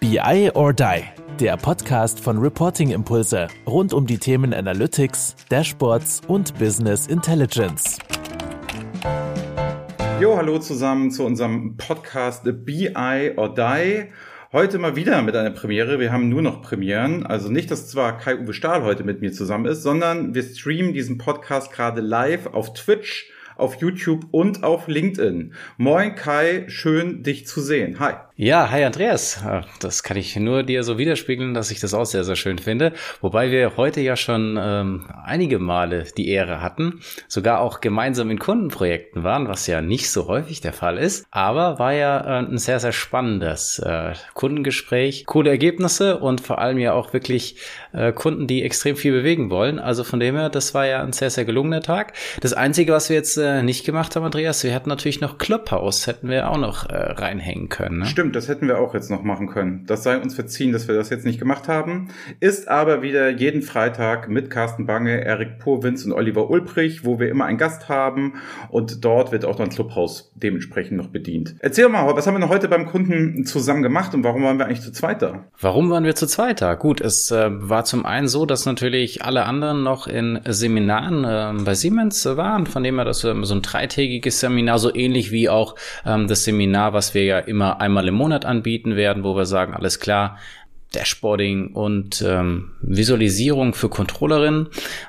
BI or Die, der Podcast von Reporting Impulse rund um die Themen Analytics, Dashboards und Business Intelligence. Jo, hallo zusammen zu unserem Podcast BI or Die. Heute mal wieder mit einer Premiere. Wir haben nur noch Premieren. Also nicht, dass zwar Kai-Uwe Stahl heute mit mir zusammen ist, sondern wir streamen diesen Podcast gerade live auf Twitch, auf YouTube und auf LinkedIn. Moin Kai, schön dich zu sehen. Hi. Ja, hi Andreas. Das kann ich nur dir so widerspiegeln, dass ich das auch sehr, sehr schön finde. Wobei wir heute ja schon ähm, einige Male die Ehre hatten, sogar auch gemeinsam in Kundenprojekten waren, was ja nicht so häufig der Fall ist. Aber war ja äh, ein sehr, sehr spannendes äh, Kundengespräch, coole Ergebnisse und vor allem ja auch wirklich äh, Kunden, die extrem viel bewegen wollen. Also von dem her, das war ja ein sehr, sehr gelungener Tag. Das Einzige, was wir jetzt äh, nicht gemacht haben, Andreas, wir hatten natürlich noch Clubhouse, hätten wir auch noch äh, reinhängen können. Ne? Stimmt. Das hätten wir auch jetzt noch machen können. Das sei uns verziehen, dass wir das jetzt nicht gemacht haben. Ist aber wieder jeden Freitag mit Carsten Bange, Erik Purwitz und Oliver Ulbrich, wo wir immer einen Gast haben und dort wird auch dann Clubhaus dementsprechend noch bedient. Erzähl mal, was haben wir noch heute beim Kunden zusammen gemacht und warum waren wir eigentlich zu zweit da? Warum waren wir zu zweit da? Gut, es äh, war zum einen so, dass natürlich alle anderen noch in Seminaren äh, bei Siemens waren, von dem her das äh, so ein dreitägiges Seminar, so ähnlich wie auch ähm, das Seminar, was wir ja immer einmal im Monat anbieten werden, wo wir sagen, alles klar, Dashboarding und ähm, Visualisierung für Controllerinnen.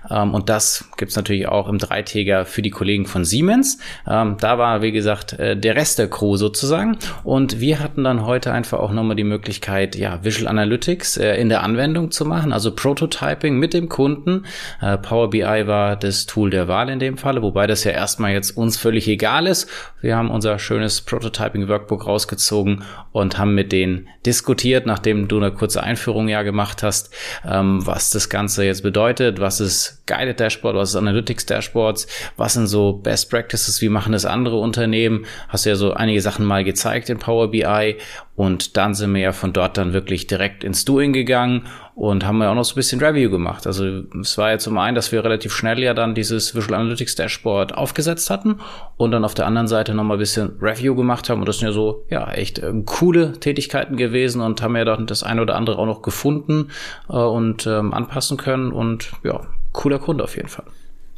Ähm, und das gibt's natürlich auch im Dreitäger für die Kollegen von Siemens. Ähm, da war, wie gesagt, äh, der Rest der Crew sozusagen. Und wir hatten dann heute einfach auch nochmal die Möglichkeit, ja, Visual Analytics äh, in der Anwendung zu machen, also Prototyping mit dem Kunden. Äh, Power BI war das Tool der Wahl in dem Falle, wobei das ja erstmal jetzt uns völlig egal ist. Wir haben unser schönes Prototyping Workbook rausgezogen und haben mit denen diskutiert, nachdem du eine kurze kurze Einführung ja gemacht hast, ähm, was das Ganze jetzt bedeutet, was ist Guided Dashboard, was ist Analytics Dashboards, was sind so Best Practices, wie machen das andere Unternehmen, hast ja so einige Sachen mal gezeigt in Power BI und dann sind wir ja von dort dann wirklich direkt ins Doing gegangen und haben ja auch noch so ein bisschen Review gemacht. Also es war ja zum einen, dass wir relativ schnell ja dann dieses Visual Analytics Dashboard aufgesetzt hatten und dann auf der anderen Seite nochmal ein bisschen Review gemacht haben. Und das sind ja so, ja, echt äh, coole Tätigkeiten gewesen und haben ja dann das eine oder andere auch noch gefunden äh, und ähm, anpassen können. Und ja, cooler Kunde auf jeden Fall.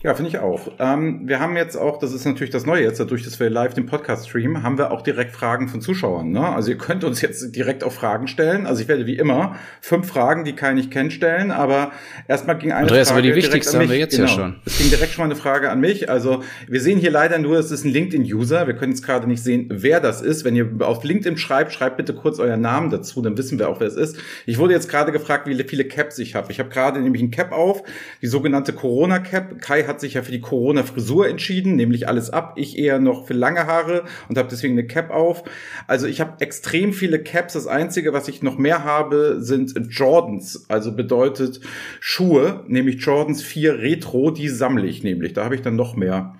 Ja, finde ich auch. Ähm, wir haben jetzt auch, das ist natürlich das Neue jetzt, dadurch, dass wir live den Podcast streamen, haben wir auch direkt Fragen von Zuschauern. Ne? Also ihr könnt uns jetzt direkt auch Fragen stellen. Also ich werde wie immer fünf Fragen, die keiner nicht kennt, stellen. Aber erstmal ging eine Andreas, Frage aber die wichtigste haben wir jetzt genau. ja schon. Es ging direkt schon mal eine Frage an mich. Also wir sehen hier leider nur, es ist ein LinkedIn-User. Wir können jetzt gerade nicht sehen, wer das ist. Wenn ihr auf LinkedIn schreibt, schreibt bitte kurz euren Namen dazu, dann wissen wir auch, wer es ist. Ich wurde jetzt gerade gefragt, wie viele Caps ich habe. Ich habe gerade nämlich ein Cap auf, die sogenannte Corona-Cap. Kai hat sich ja für die Corona Corona-Frisur entschieden, nämlich alles ab. Ich eher noch für lange Haare und habe deswegen eine Cap auf. Also ich habe extrem viele Caps. Das Einzige, was ich noch mehr habe, sind Jordans. Also bedeutet Schuhe, nämlich Jordans 4 Retro, die sammle ich nämlich. Da habe ich dann noch mehr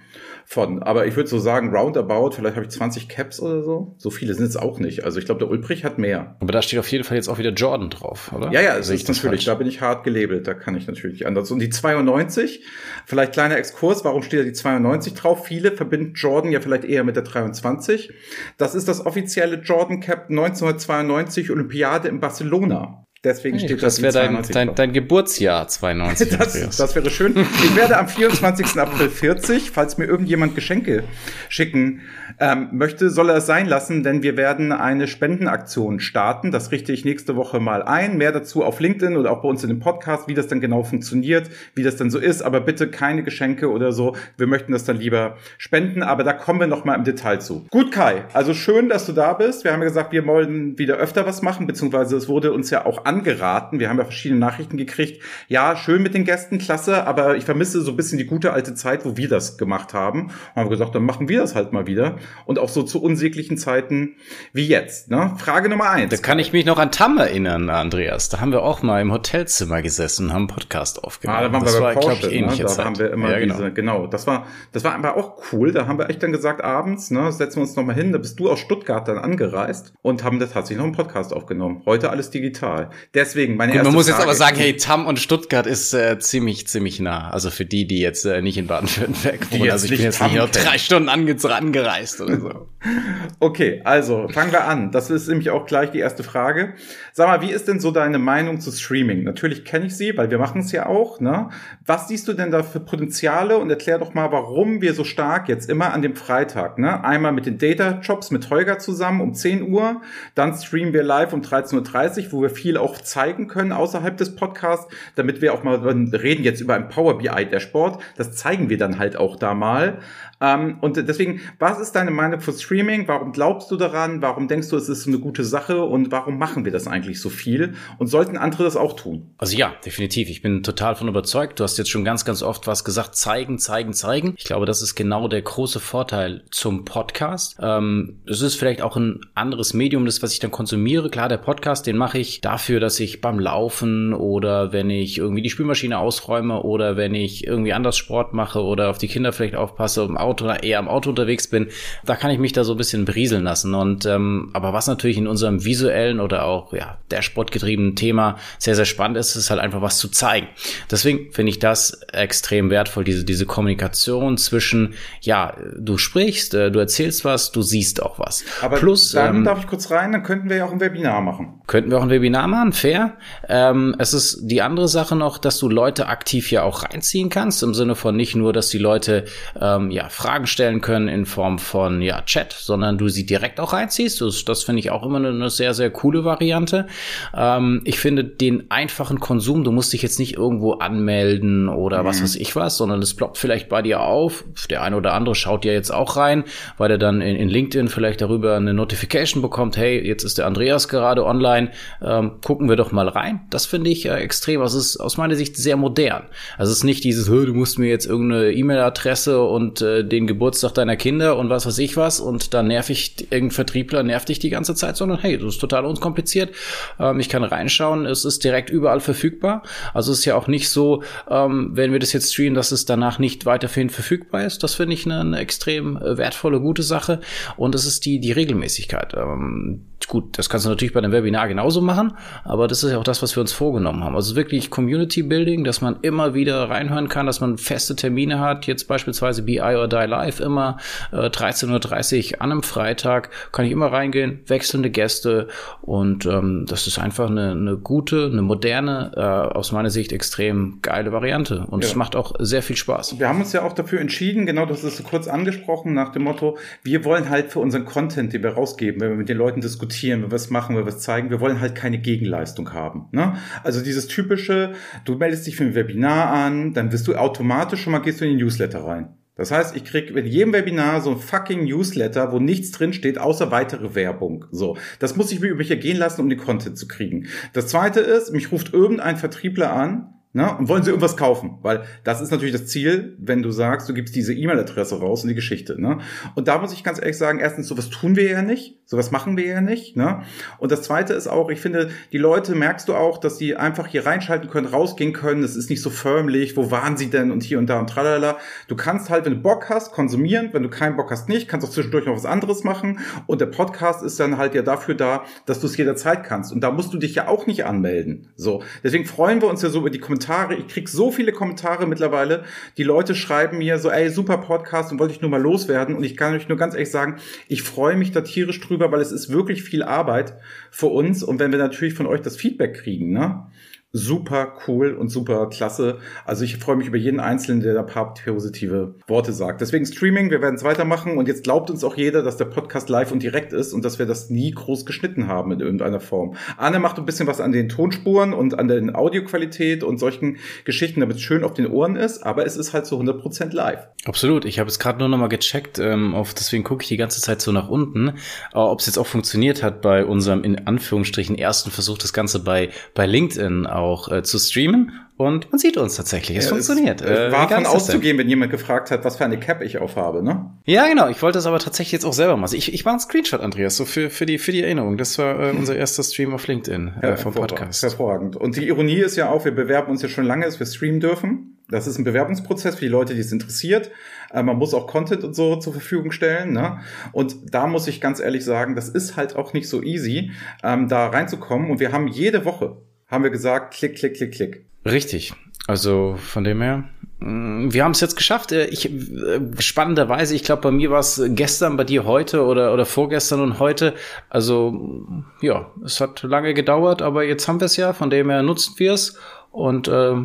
von. Aber ich würde so sagen, roundabout, vielleicht habe ich 20 Caps oder so. So viele sind es auch nicht. Also ich glaube, der Ulbrich hat mehr. Aber da steht auf jeden Fall jetzt auch wieder Jordan drauf, oder? Ja, ja, das ist natürlich. Da bin ich hart gelabelt. Da kann ich natürlich anders. Und die 92, vielleicht kleiner Exkurs. Warum steht da die 92 drauf? Viele verbinden Jordan ja vielleicht eher mit der 23. Das ist das offizielle Jordan Cap 1992 Olympiade in Barcelona. Deswegen hey, steht das. Das wäre dein, dein, dein Geburtsjahr 92. das, das wäre schön. Ich werde am 24. April 40, falls mir irgendjemand Geschenke schicken ähm, möchte, soll er es sein lassen, denn wir werden eine Spendenaktion starten. Das richte ich nächste Woche mal ein. Mehr dazu auf LinkedIn oder auch bei uns in dem Podcast, wie das dann genau funktioniert, wie das dann so ist. Aber bitte keine Geschenke oder so. Wir möchten das dann lieber spenden, aber da kommen wir noch mal im Detail zu. Gut, Kai. Also schön, dass du da bist. Wir haben ja gesagt, wir wollen wieder öfter was machen, beziehungsweise es wurde uns ja auch angeraten. Wir haben ja verschiedene Nachrichten gekriegt. Ja, schön mit den Gästen, klasse, aber ich vermisse so ein bisschen die gute alte Zeit, wo wir das gemacht haben. Und haben gesagt, dann machen wir das halt mal wieder. Und auch so zu unsäglichen Zeiten wie jetzt. Ne? Frage Nummer eins. Da kann ich mich noch an Tam erinnern, Andreas. Da haben wir auch mal im Hotelzimmer gesessen und haben einen Podcast aufgenommen. Ah, da waren das wir bei war, Porsche, ich, ne? Da Zeit. haben wir immer ja, genau. diese, genau, das war, das war einfach auch cool. Da haben wir echt dann gesagt, abends, ne, setzen wir uns noch mal hin. Da bist du aus Stuttgart dann angereist und haben da tatsächlich noch einen Podcast aufgenommen. Heute alles digital. Deswegen, meine Gut, erste Man muss Frage, jetzt aber sagen, hey, Tam und Stuttgart ist äh, ziemlich, ziemlich nah. Also für die, die jetzt äh, nicht in Baden-Württemberg wohnen. Also ich bin jetzt nicht noch drei Stunden ange angereist oder so. okay, also fangen wir an. Das ist nämlich auch gleich die erste Frage. Sag mal, wie ist denn so deine Meinung zu Streaming? Natürlich kenne ich sie, weil wir machen es ja auch. Ne? Was siehst du denn da für Potenziale? Und erklär doch mal, warum wir so stark jetzt immer an dem Freitag, ne? einmal mit den Data Jobs mit Holger zusammen um 10 Uhr, dann streamen wir live um 13.30 Uhr, wo wir viel auch zeigen können außerhalb des Podcasts, damit wir auch mal reden jetzt über ein Power BI Dashboard. Das zeigen wir dann halt auch da mal. Ähm, und deswegen, was ist deine Meinung für Streaming? Warum glaubst du daran? Warum denkst du, es ist eine gute Sache? Und warum machen wir das eigentlich so viel? Und sollten andere das auch tun? Also ja, definitiv. Ich bin total von überzeugt. Du hast jetzt schon ganz, ganz oft was gesagt. Zeigen, zeigen, zeigen. Ich glaube, das ist genau der große Vorteil zum Podcast. Ähm, es ist vielleicht auch ein anderes Medium, das, was ich dann konsumiere. Klar, der Podcast, den mache ich dafür, dass ich beim Laufen oder wenn ich irgendwie die Spülmaschine ausräume oder wenn ich irgendwie anders Sport mache oder auf die Kinder vielleicht aufpasse im Auto Auto oder eher am Auto unterwegs bin, da kann ich mich da so ein bisschen berieseln lassen. Und ähm, aber was natürlich in unserem visuellen oder auch ja Dashboard-getriebenen Thema sehr, sehr spannend ist, ist halt einfach was zu zeigen. Deswegen finde ich das extrem wertvoll, diese, diese Kommunikation zwischen, ja, du sprichst, äh, du erzählst was, du siehst auch was. Aber Plus, dann ähm, darf ich kurz rein, dann könnten wir ja auch ein Webinar machen. Könnten wir auch ein Webinar machen, fair. Ähm, es ist die andere Sache noch, dass du Leute aktiv ja auch reinziehen kannst, im Sinne von nicht nur, dass die Leute ähm, ja Fragen stellen können in Form von ja, Chat, sondern du sie direkt auch reinziehst. Das, das finde ich auch immer eine, eine, sehr, sehr coole Variante. Ähm, ich finde den einfachen Konsum, du musst dich jetzt nicht irgendwo anmelden oder mhm. was weiß ich was, sondern es ploppt vielleicht bei dir auf. Der eine oder andere schaut ja jetzt auch rein, weil er dann in, in LinkedIn vielleicht darüber eine Notification bekommt, hey, jetzt ist der Andreas gerade online, ähm, gucken wir doch mal rein. Das finde ich äh, extrem. Also es ist aus meiner Sicht sehr modern. Also es ist nicht dieses, du musst mir jetzt irgendeine E-Mail-Adresse und äh, den Geburtstag deiner Kinder und was weiß ich was und dann nerv ich irgendein Vertriebler, nervt dich die ganze Zeit, sondern hey, das ist total unkompliziert. Ähm, ich kann reinschauen, es ist direkt überall verfügbar. Also es ist ja auch nicht so, ähm, wenn wir das jetzt streamen, dass es danach nicht weiterhin verfügbar ist. Das finde ich eine, eine, extrem äh, wertvolle, gute Sache. Und das ist die, die Regelmäßigkeit. Ähm, gut, das kannst du natürlich bei einem Webinar genauso machen, aber das ist ja auch das, was wir uns vorgenommen haben. Also wirklich Community Building, dass man immer wieder reinhören kann, dass man feste Termine hat, jetzt beispielsweise BI or Die Live immer äh, 13.30 Uhr an einem Freitag, kann ich immer reingehen, wechselnde Gäste und ähm, das ist einfach eine, eine gute, eine moderne, äh, aus meiner Sicht extrem geile Variante und ja. es macht auch sehr viel Spaß. Wir haben uns ja auch dafür entschieden, genau das ist so kurz angesprochen, nach dem Motto, wir wollen halt für unseren Content, den wir rausgeben, wenn wir mit den Leuten diskutieren, diskutieren, wir was machen, wir was zeigen. Wir wollen halt keine Gegenleistung haben. Ne? Also dieses typische, du meldest dich für ein Webinar an, dann wirst du automatisch schon mal gehst du in den Newsletter rein. Das heißt, ich krieg in jedem Webinar so ein fucking Newsletter, wo nichts drin steht, außer weitere Werbung. So, das muss ich mir über hier gehen lassen, um den Content zu kriegen. Das zweite ist, mich ruft irgendein Vertriebler an, Ne? Und wollen sie irgendwas kaufen? Weil das ist natürlich das Ziel, wenn du sagst, du gibst diese E-Mail-Adresse raus und die Geschichte. Ne? Und da muss ich ganz ehrlich sagen, erstens, sowas tun wir ja nicht, sowas machen wir ja nicht. Ne? Und das Zweite ist auch, ich finde, die Leute merkst du auch, dass sie einfach hier reinschalten können, rausgehen können. Es ist nicht so förmlich, wo waren sie denn und hier und da und tralala. Du kannst halt, wenn du Bock hast, konsumieren. Wenn du keinen Bock hast, nicht. Kannst auch zwischendurch noch was anderes machen. Und der Podcast ist dann halt ja dafür da, dass du es jederzeit kannst. Und da musst du dich ja auch nicht anmelden. So, deswegen freuen wir uns ja so über die Kommentare Kommentare. Ich krieg so viele Kommentare mittlerweile. Die Leute schreiben mir so, ey, super Podcast und wollte ich nur mal loswerden. Und ich kann euch nur ganz ehrlich sagen, ich freue mich da tierisch drüber, weil es ist wirklich viel Arbeit für uns. Und wenn wir natürlich von euch das Feedback kriegen, ne? Super cool und super klasse. Also ich freue mich über jeden Einzelnen, der da ein paar positive Worte sagt. Deswegen Streaming, wir werden es weitermachen und jetzt glaubt uns auch jeder, dass der Podcast live und direkt ist und dass wir das nie groß geschnitten haben in irgendeiner Form. Anne macht ein bisschen was an den Tonspuren und an der Audioqualität und solchen Geschichten, damit es schön auf den Ohren ist, aber es ist halt so 100% live. Absolut. Ich habe es gerade nur noch mal gecheckt, ähm, auf, deswegen gucke ich die ganze Zeit so nach unten, äh, ob es jetzt auch funktioniert hat bei unserem in Anführungsstrichen ersten Versuch, das Ganze bei, bei LinkedIn auch äh, zu streamen. Und man sieht uns tatsächlich. Es ja, funktioniert. Es, äh, war von auszugehen, wenn jemand gefragt hat, was für eine Cap ich aufhabe, ne? Ja, genau. Ich wollte es aber tatsächlich jetzt auch selber machen. Ich, ich mache einen Screenshot, Andreas, so für, für, die, für die Erinnerung. Das war äh, unser erster Stream auf LinkedIn äh, vom Podcast. Hervorragend. Und die Ironie ist ja auch, wir bewerben uns ja schon lange, dass wir streamen dürfen. Das ist ein Bewerbungsprozess für die Leute, die es interessiert. Äh, man muss auch Content und so zur Verfügung stellen. Ne? Und da muss ich ganz ehrlich sagen, das ist halt auch nicht so easy, ähm, da reinzukommen. Und wir haben jede Woche haben wir gesagt, klick, klick, klick, klick. Richtig. Also von dem her, mm, wir haben es jetzt geschafft. Äh, ich, äh, spannenderweise, ich glaube, bei mir war es gestern, bei dir heute oder, oder vorgestern und heute. Also ja, es hat lange gedauert, aber jetzt haben wir es ja, von dem her nutzen wir es. Und äh,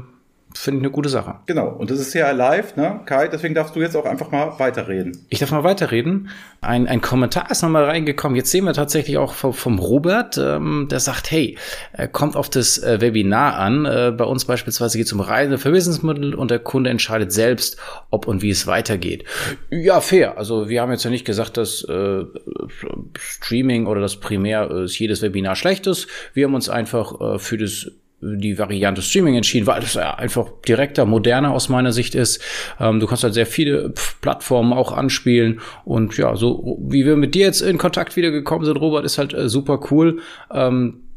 finde ich eine gute Sache. Genau, und das ist ja live, ne, Kai, deswegen darfst du jetzt auch einfach mal weiterreden. Ich darf mal weiterreden. Ein, ein Kommentar ist nochmal reingekommen. Jetzt sehen wir tatsächlich auch vom, vom Robert, ähm, der sagt, hey, äh, kommt auf das äh, Webinar an. Äh, bei uns beispielsweise geht es um Reise für Businessmittel und der Kunde entscheidet selbst, ob und wie es weitergeht. Ja, fair. Also wir haben jetzt ja nicht gesagt, dass äh, Streaming oder das Primär äh, jedes Webinar schlecht ist. Wir haben uns einfach äh, für das die Variante Streaming entschieden, weil es einfach direkter, moderner aus meiner Sicht ist. Ähm, du kannst halt sehr viele Plattformen auch anspielen und ja, so wie wir mit dir jetzt in Kontakt wieder gekommen sind, Robert, ist halt äh, super cool. Ähm,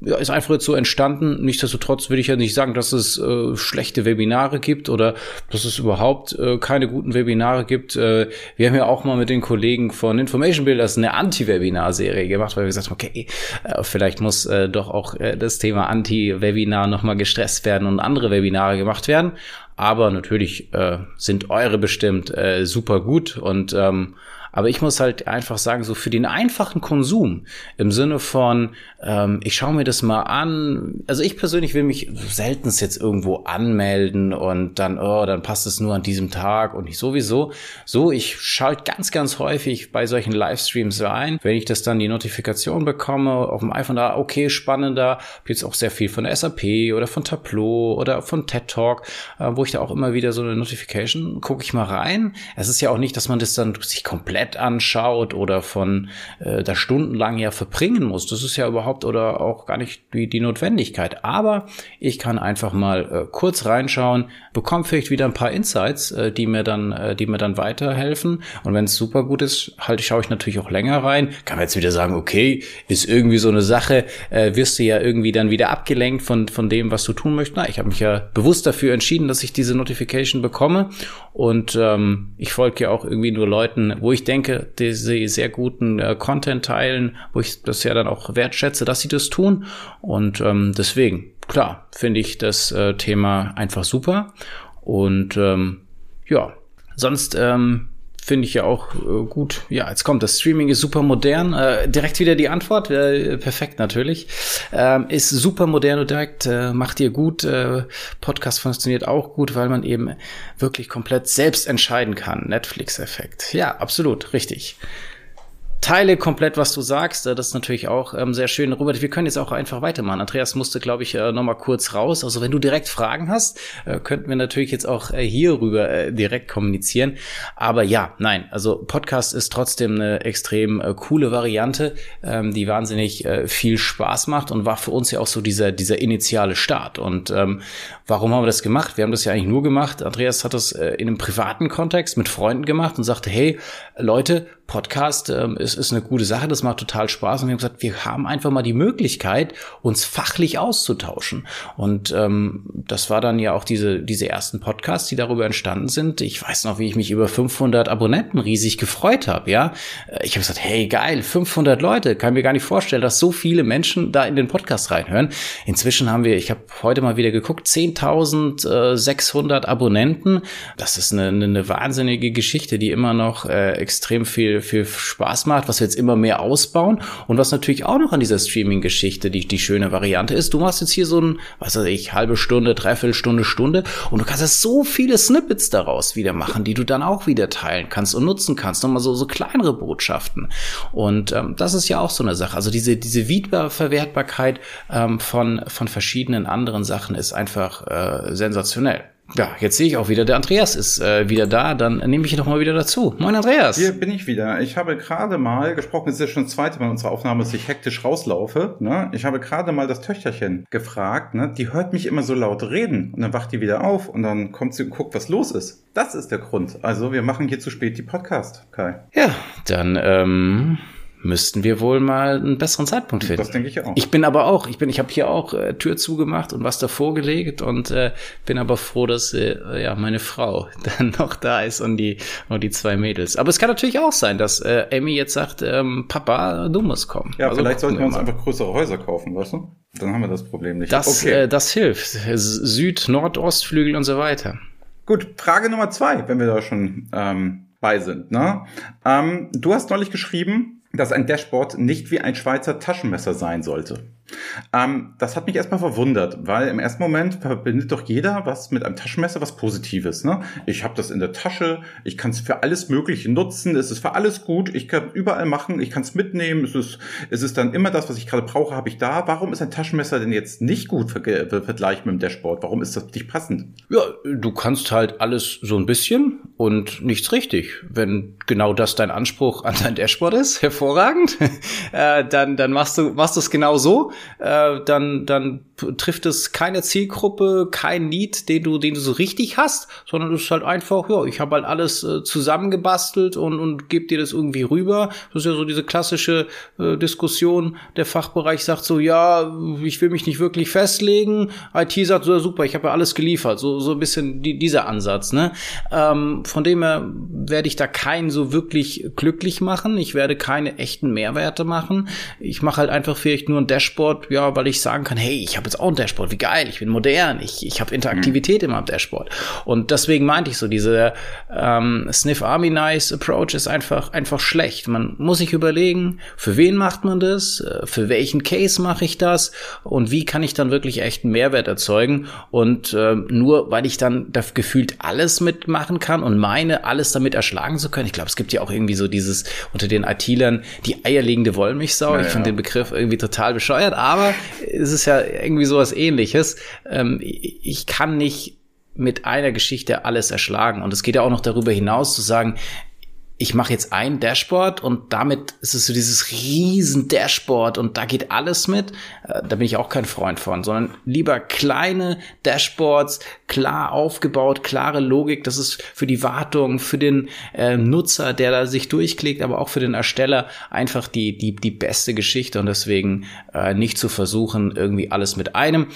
ist einfach jetzt so entstanden. Nichtsdestotrotz will ich ja nicht sagen, dass es äh, schlechte Webinare gibt oder dass es überhaupt äh, keine guten Webinare gibt. Äh, wir haben ja auch mal mit den Kollegen von Information Builders eine Anti-Webinar-Serie gemacht, weil wir gesagt haben, okay, äh, vielleicht muss äh, doch auch äh, das Thema Anti-Webinar nochmal gestresst werden und andere Webinare gemacht werden. Aber natürlich äh, sind eure bestimmt äh, super gut und ähm, aber ich muss halt einfach sagen, so für den einfachen Konsum im Sinne von, ähm, ich schaue mir das mal an. Also ich persönlich will mich selten jetzt irgendwo anmelden und dann, oh, dann passt es nur an diesem Tag und ich sowieso. So, ich schalte ganz, ganz häufig bei solchen Livestreams rein. Wenn ich das dann die Notifikation bekomme auf dem iPhone, da, okay, spannender, hab jetzt auch sehr viel von der SAP oder von Tableau oder von TED Talk, äh, wo ich da auch immer wieder so eine Notification, gucke ich mal rein. Es ist ja auch nicht, dass man das dann sich komplett anschaut oder von äh, da stundenlang ja verbringen muss. Das ist ja überhaupt oder auch gar nicht die, die Notwendigkeit. Aber ich kann einfach mal äh, kurz reinschauen, bekomme vielleicht wieder ein paar Insights, äh, die mir dann, äh, die mir dann weiterhelfen. Und wenn es super gut ist, halt schaue ich natürlich auch länger rein. Kann man jetzt wieder sagen, okay, ist irgendwie so eine Sache, äh, wirst du ja irgendwie dann wieder abgelenkt von von dem, was du tun möchtest. Na, ich habe mich ja bewusst dafür entschieden, dass ich diese Notification bekomme und ähm, ich folge ja auch irgendwie nur Leuten, wo ich denke, die sie sehr guten äh, Content teilen, wo ich das ja dann auch wertschätze, dass sie das tun. Und ähm, deswegen, klar, finde ich das äh, Thema einfach super. Und ähm, ja, sonst ähm, finde ich ja auch äh, gut. Ja, jetzt kommt das Streaming ist super modern. Äh, direkt wieder die Antwort, äh, perfekt natürlich. Ähm, ist super modern und direkt äh, macht ihr gut. Äh, Podcast funktioniert auch gut, weil man eben wirklich komplett selbst entscheiden kann. Netflix-Effekt. Ja, absolut, richtig teile komplett, was du sagst. Das ist natürlich auch ähm, sehr schön. Robert, wir können jetzt auch einfach weitermachen. Andreas musste, glaube ich, äh, noch mal kurz raus. Also wenn du direkt Fragen hast, äh, könnten wir natürlich jetzt auch äh, hierüber äh, direkt kommunizieren. Aber ja, nein, also Podcast ist trotzdem eine extrem äh, coole Variante, ähm, die wahnsinnig äh, viel Spaß macht und war für uns ja auch so dieser, dieser initiale Start. Und ähm, warum haben wir das gemacht? Wir haben das ja eigentlich nur gemacht. Andreas hat das äh, in einem privaten Kontext mit Freunden gemacht und sagte, hey, Leute, Podcast ähm, ist, ist eine gute Sache, das macht total Spaß. Und wir haben gesagt, wir haben einfach mal die Möglichkeit, uns fachlich auszutauschen. Und ähm, das war dann ja auch diese, diese ersten Podcasts, die darüber entstanden sind. Ich weiß noch, wie ich mich über 500 Abonnenten riesig gefreut habe. Ja, äh, Ich habe gesagt, hey, geil, 500 Leute. Kann mir gar nicht vorstellen, dass so viele Menschen da in den Podcast reinhören. Inzwischen haben wir, ich habe heute mal wieder geguckt, 10.600 Abonnenten. Das ist eine, eine wahnsinnige Geschichte, die immer noch äh, extrem viel viel, Spaß macht, was wir jetzt immer mehr ausbauen und was natürlich auch noch an dieser Streaming-Geschichte die, die schöne Variante ist. Du machst jetzt hier so ein, was weiß ich, halbe Stunde, dreiviertel Stunde, und du kannst jetzt so viele Snippets daraus wieder machen, die du dann auch wieder teilen kannst und nutzen kannst. Nochmal so, so kleinere Botschaften. Und ähm, das ist ja auch so eine Sache. Also diese, diese Wiederverwertbarkeit ähm, von, von verschiedenen anderen Sachen ist einfach äh, sensationell. Ja, jetzt sehe ich auch wieder, der Andreas ist äh, wieder da, dann nehme ich ihn doch mal wieder dazu. Moin Andreas. Hier bin ich wieder. Ich habe gerade mal gesprochen, es ist ja schon das zweite Mal in unserer Aufnahme, dass ich hektisch rauslaufe. Ne? Ich habe gerade mal das Töchterchen gefragt, ne? die hört mich immer so laut reden und dann wacht die wieder auf und dann kommt sie und guckt, was los ist. Das ist der Grund. Also wir machen hier zu spät die Podcast, Kai. Ja, dann ähm, müssten wir wohl mal einen besseren Zeitpunkt finden. Das denke ich auch. Ich bin aber auch, ich bin, ich habe hier auch äh, Tür zugemacht und was davor gelegt und äh, bin aber froh, dass äh, ja meine Frau dann noch da ist und die und die zwei Mädels. Aber es kann natürlich auch sein, dass äh, Amy jetzt sagt, ähm, Papa, du musst kommen. Ja, also vielleicht sollten wir uns mal. einfach größere Häuser kaufen, weißt du? Dann haben wir das Problem nicht. Das, okay. äh, das hilft. Süd, Nord, Ostflügel und so weiter. Gut, Frage Nummer zwei, wenn wir da schon ähm, bei sind. Ne? Ähm, du hast neulich geschrieben, dass ein Dashboard nicht wie ein Schweizer Taschenmesser sein sollte. Ähm, das hat mich erstmal verwundert, weil im ersten Moment verbindet doch jeder was mit einem Taschenmesser, was Positives. Ne? Ich habe das in der Tasche, ich kann es für alles Mögliche nutzen, es ist für alles gut, ich kann überall machen, ich kann es mitnehmen, es ist, es ist dann immer das, was ich gerade brauche, habe ich da. Warum ist ein Taschenmesser denn jetzt nicht gut ver vergleichen mit dem Dashboard? Warum ist das nicht passend? Ja, du kannst halt alles so ein bisschen und nichts richtig. Wenn genau das dein Anspruch an dein Dashboard ist, hervorragend, äh, dann, dann machst du machst du es genau so äh, dann, dann trifft es keine Zielgruppe, kein Need, den du, den du so richtig hast, sondern es ist halt einfach, ja, ich habe halt alles äh, zusammengebastelt und, und gebe dir das irgendwie rüber. Das ist ja so diese klassische äh, Diskussion. Der Fachbereich sagt so, ja, ich will mich nicht wirklich festlegen. IT sagt so, super, ich habe ja alles geliefert. So, so ein bisschen die, dieser Ansatz, ne? Ähm, von dem her werde ich da keinen so wirklich glücklich machen. Ich werde keine echten Mehrwerte machen. Ich mache halt einfach vielleicht nur ein Dashboard, ja, weil ich sagen kann, hey, ich habe jetzt auch ein Dashboard, wie geil, ich bin modern, ich, ich habe Interaktivität mhm. in meinem Dashboard. Und deswegen meinte ich so, diese ähm, Sniff Army Nice Approach ist einfach, einfach schlecht. Man muss sich überlegen, für wen macht man das, äh, für welchen Case mache ich das und wie kann ich dann wirklich echten Mehrwert erzeugen. Und äh, nur weil ich dann da gefühlt alles mitmachen kann und meine, alles damit erschlagen zu können. Ich glaube, es gibt ja auch irgendwie so dieses unter den IT-Lern die eierlegende Wollmilchsau. Ja, ich finde den Begriff irgendwie total bescheuert, aber es ist ja irgendwie sowas ähnliches. Ähm, ich kann nicht mit einer Geschichte alles erschlagen. Und es geht ja auch noch darüber hinaus zu sagen, ich mache jetzt ein Dashboard und damit ist es so dieses riesen Dashboard und da geht alles mit. Äh, da bin ich auch kein Freund von, sondern lieber kleine Dashboards, klar aufgebaut, klare Logik. Das ist für die Wartung, für den äh, Nutzer, der da sich durchklickt, aber auch für den Ersteller einfach die, die, die beste Geschichte und deswegen äh, nicht zu versuchen, irgendwie alles mit einem.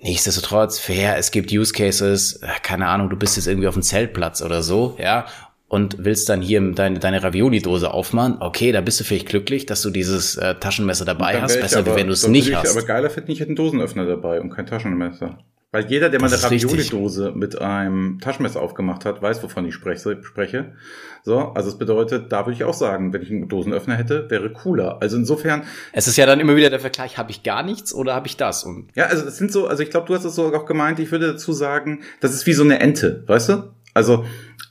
Nichtsdestotrotz, fair, es gibt Use Cases, äh, keine Ahnung, du bist jetzt irgendwie auf dem Zeltplatz oder so, ja, und willst dann hier deine, deine Ravioli-Dose aufmachen, okay, da bist du vielleicht glücklich, dass du dieses äh, Taschenmesser dabei hast, besser aber, wie wenn du es nicht hast. Aber geiler finde ich hätte einen Dosenöffner dabei und kein Taschenmesser. Weil jeder, der mal eine Ravioli-Dose mit einem Taschenmesser aufgemacht hat, weiß, wovon ich spreche. So, also es bedeutet, da würde ich auch sagen, wenn ich einen Dosenöffner hätte, wäre cooler. Also insofern. Es ist ja dann immer wieder der Vergleich, habe ich gar nichts oder habe ich das? Und ja, also es sind so, also ich glaube, du hast es so auch gemeint, ich würde dazu sagen, das ist wie so eine Ente, weißt du? Also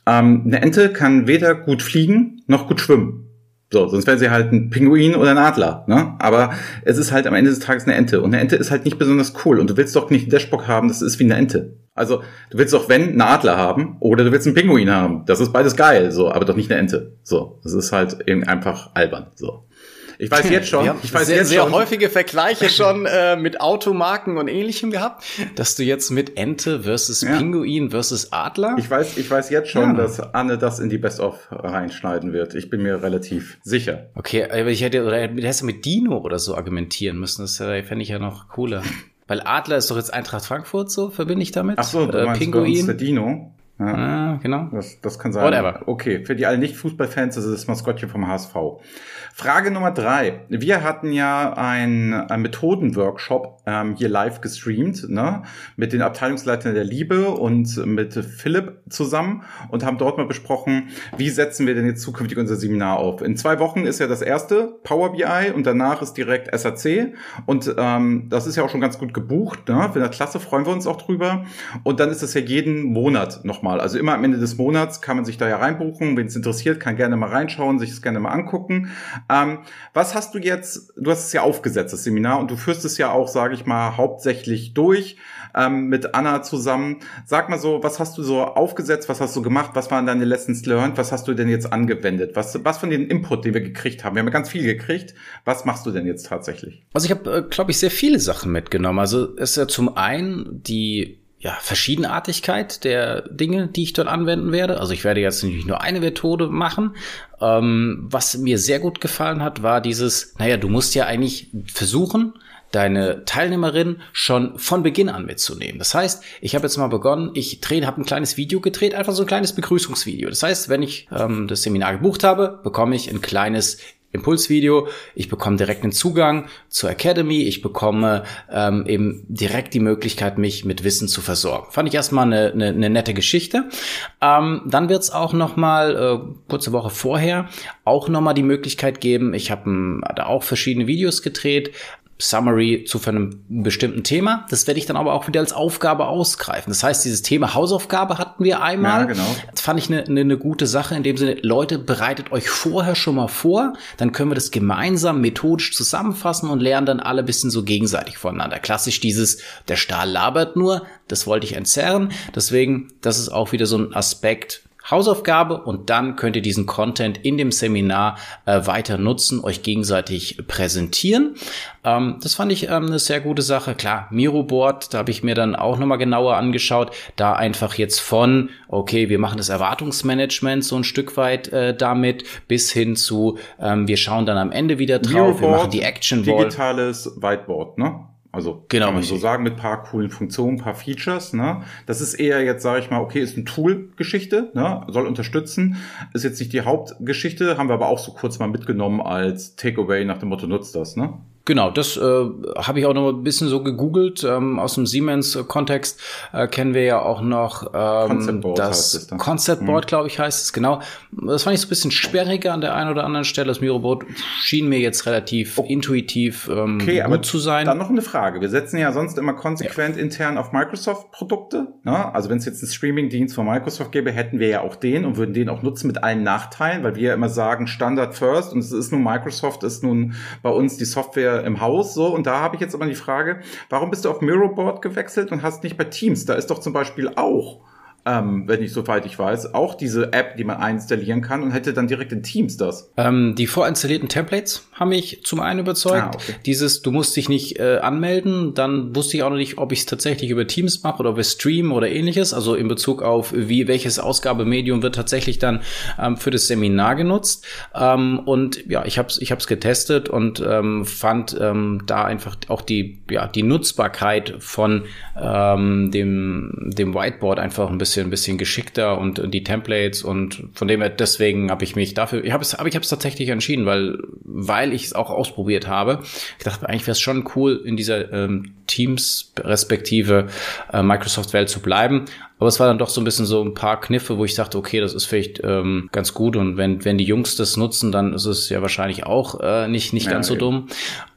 ähm, eine Ente kann weder gut fliegen noch gut schwimmen. So, sonst wäre sie halt ein Pinguin oder ein Adler. Ne? Aber es ist halt am Ende des Tages eine Ente. Und eine Ente ist halt nicht besonders cool. Und du willst doch nicht einen Dashboard haben, das ist wie eine Ente. Also du willst doch, wenn, einen Adler haben oder du willst einen Pinguin haben. Das ist beides geil, so, aber doch nicht eine Ente. So, das ist halt eben einfach albern. So. Ich weiß jetzt schon, ich weiß sehr, jetzt sehr schon. häufige Vergleiche schon äh, mit Automarken und ähnlichem gehabt, dass du jetzt mit Ente versus ja. Pinguin versus Adler. Ich weiß, ich weiß jetzt schon, ja. dass Anne das in die Best of reinschneiden wird. Ich bin mir relativ sicher. Okay, aber ich hätte oder hättest du mit Dino oder so argumentieren müssen. Das äh, fände ich ja noch cooler. Weil Adler ist doch jetzt Eintracht Frankfurt, so verbinde ich damit. Ach so, du äh, meinst Pinguin. der Dino. Ja, ah, genau. Das, das kann sein. Whatever. Okay, für die alle Nicht-Fußballfans, das ist das Maskottchen vom HSV. Frage Nummer drei. Wir hatten ja ein, ein Methodenworkshop ähm, hier live gestreamt, ne, mit den Abteilungsleitern der Liebe und mit Philipp zusammen und haben dort mal besprochen, wie setzen wir denn jetzt zukünftig unser Seminar auf. In zwei Wochen ist ja das erste Power BI und danach ist direkt SAC und ähm, das ist ja auch schon ganz gut gebucht. Ne? Für eine Klasse freuen wir uns auch drüber. Und dann ist es ja jeden Monat nochmal. Also immer am Ende des Monats kann man sich da ja reinbuchen. Wenn es interessiert, kann gerne mal reinschauen, sich es gerne mal angucken. Ähm, was hast du jetzt, du hast es ja aufgesetzt, das Seminar, und du führst es ja auch, sage ich mal, hauptsächlich durch ähm, mit Anna zusammen. Sag mal so, was hast du so aufgesetzt, was hast du gemacht, was waren deine Lessons learned, was hast du denn jetzt angewendet? Was, was von den Input, den wir gekriegt haben? Wir haben ja ganz viel gekriegt. Was machst du denn jetzt tatsächlich? Also ich habe, äh, glaube ich, sehr viele Sachen mitgenommen. Also es ist ja zum einen die ja, Verschiedenartigkeit der Dinge, die ich dort anwenden werde. Also ich werde jetzt nicht nur eine Methode machen. Ähm, was mir sehr gut gefallen hat, war dieses, naja, du musst ja eigentlich versuchen, deine Teilnehmerin schon von Beginn an mitzunehmen. Das heißt, ich habe jetzt mal begonnen, ich drehe, habe ein kleines Video gedreht, einfach so ein kleines Begrüßungsvideo. Das heißt, wenn ich ähm, das Seminar gebucht habe, bekomme ich ein kleines Impulsvideo. Ich bekomme direkt einen Zugang zur Academy. Ich bekomme ähm, eben direkt die Möglichkeit, mich mit Wissen zu versorgen. Fand ich erstmal eine, eine, eine nette Geschichte. Ähm, dann wird es auch noch mal äh, kurze Woche vorher auch noch mal die Möglichkeit geben. Ich habe ähm, da auch verschiedene Videos gedreht, Summary zu einem bestimmten Thema. Das werde ich dann aber auch wieder als Aufgabe ausgreifen. Das heißt, dieses Thema Hausaufgabe hatten wir einmal. Ja, genau. Das fand ich eine, eine, eine gute Sache. In dem Sinne, Leute, bereitet euch vorher schon mal vor. Dann können wir das gemeinsam methodisch zusammenfassen und lernen dann alle bisschen so gegenseitig voneinander. Klassisch dieses, der Stahl labert nur. Das wollte ich entzerren. Deswegen, das ist auch wieder so ein Aspekt, Hausaufgabe und dann könnt ihr diesen Content in dem Seminar äh, weiter nutzen, euch gegenseitig präsentieren. Ähm, das fand ich ähm, eine sehr gute Sache. Klar, Miroboard, da habe ich mir dann auch nochmal genauer angeschaut. Da einfach jetzt von, okay, wir machen das Erwartungsmanagement so ein Stück weit äh, damit, bis hin zu, ähm, wir schauen dann am Ende wieder drauf, Miroboard, wir machen die Action Wall. Digitales Whiteboard, ne? Also genau, kann man so sagen, mit paar coolen Funktionen, paar Features. Ne? Das ist eher jetzt, sage ich mal, okay, ist eine Tool-Geschichte, ne? soll unterstützen, ist jetzt nicht die Hauptgeschichte, haben wir aber auch so kurz mal mitgenommen als Takeaway nach dem Motto, nutzt das. Ne? Genau, das äh, habe ich auch noch ein bisschen so gegoogelt. Ähm, aus dem Siemens-Kontext äh, kennen wir ja auch noch ähm, Concept Board das Concept Board, mhm. glaube ich, heißt es genau. Das fand ich so ein bisschen sperriger an der einen oder anderen Stelle. Das Miroboard schien mir jetzt relativ oh. intuitiv ähm, okay, gut zu sein. Dann noch eine Frage. Wir setzen ja sonst immer konsequent ja. intern auf Microsoft-Produkte. Ne? Also wenn es jetzt einen Streaming-Dienst von Microsoft gäbe, hätten wir ja auch den und würden den auch nutzen mit allen Nachteilen, weil wir ja immer sagen Standard First und es ist nun Microsoft, ist nun bei uns die Software im Haus so. Und da habe ich jetzt aber die Frage, warum bist du auf Miroboard gewechselt und hast nicht bei Teams? Da ist doch zum Beispiel auch ähm, wenn ich soweit ich weiß, auch diese App, die man einstallieren kann und hätte dann direkt in Teams das. Ähm, die vorinstallierten Templates haben mich zum einen überzeugt. Ah, okay. Dieses, du musst dich nicht äh, anmelden, dann wusste ich auch noch nicht, ob ich es tatsächlich über Teams mache oder über Stream oder ähnliches. Also in Bezug auf wie welches Ausgabemedium wird tatsächlich dann ähm, für das Seminar genutzt. Ähm, und ja, ich habe es ich hab's getestet und ähm, fand ähm, da einfach auch die ja die Nutzbarkeit von ähm, dem dem Whiteboard einfach ein bisschen bisschen, ein bisschen geschickter und die Templates und von dem her, deswegen habe ich mich dafür, ich habe es, aber ich habe es tatsächlich entschieden, weil, weil ich es auch ausprobiert habe. Ich dachte, eigentlich wäre es schon cool, in dieser ähm, Teams respektive äh, Microsoft-Welt zu bleiben. Aber es war dann doch so ein bisschen so ein paar Kniffe, wo ich dachte, okay, das ist vielleicht ähm, ganz gut und wenn, wenn die Jungs das nutzen, dann ist es ja wahrscheinlich auch äh, nicht, nicht ja, ganz so dumm.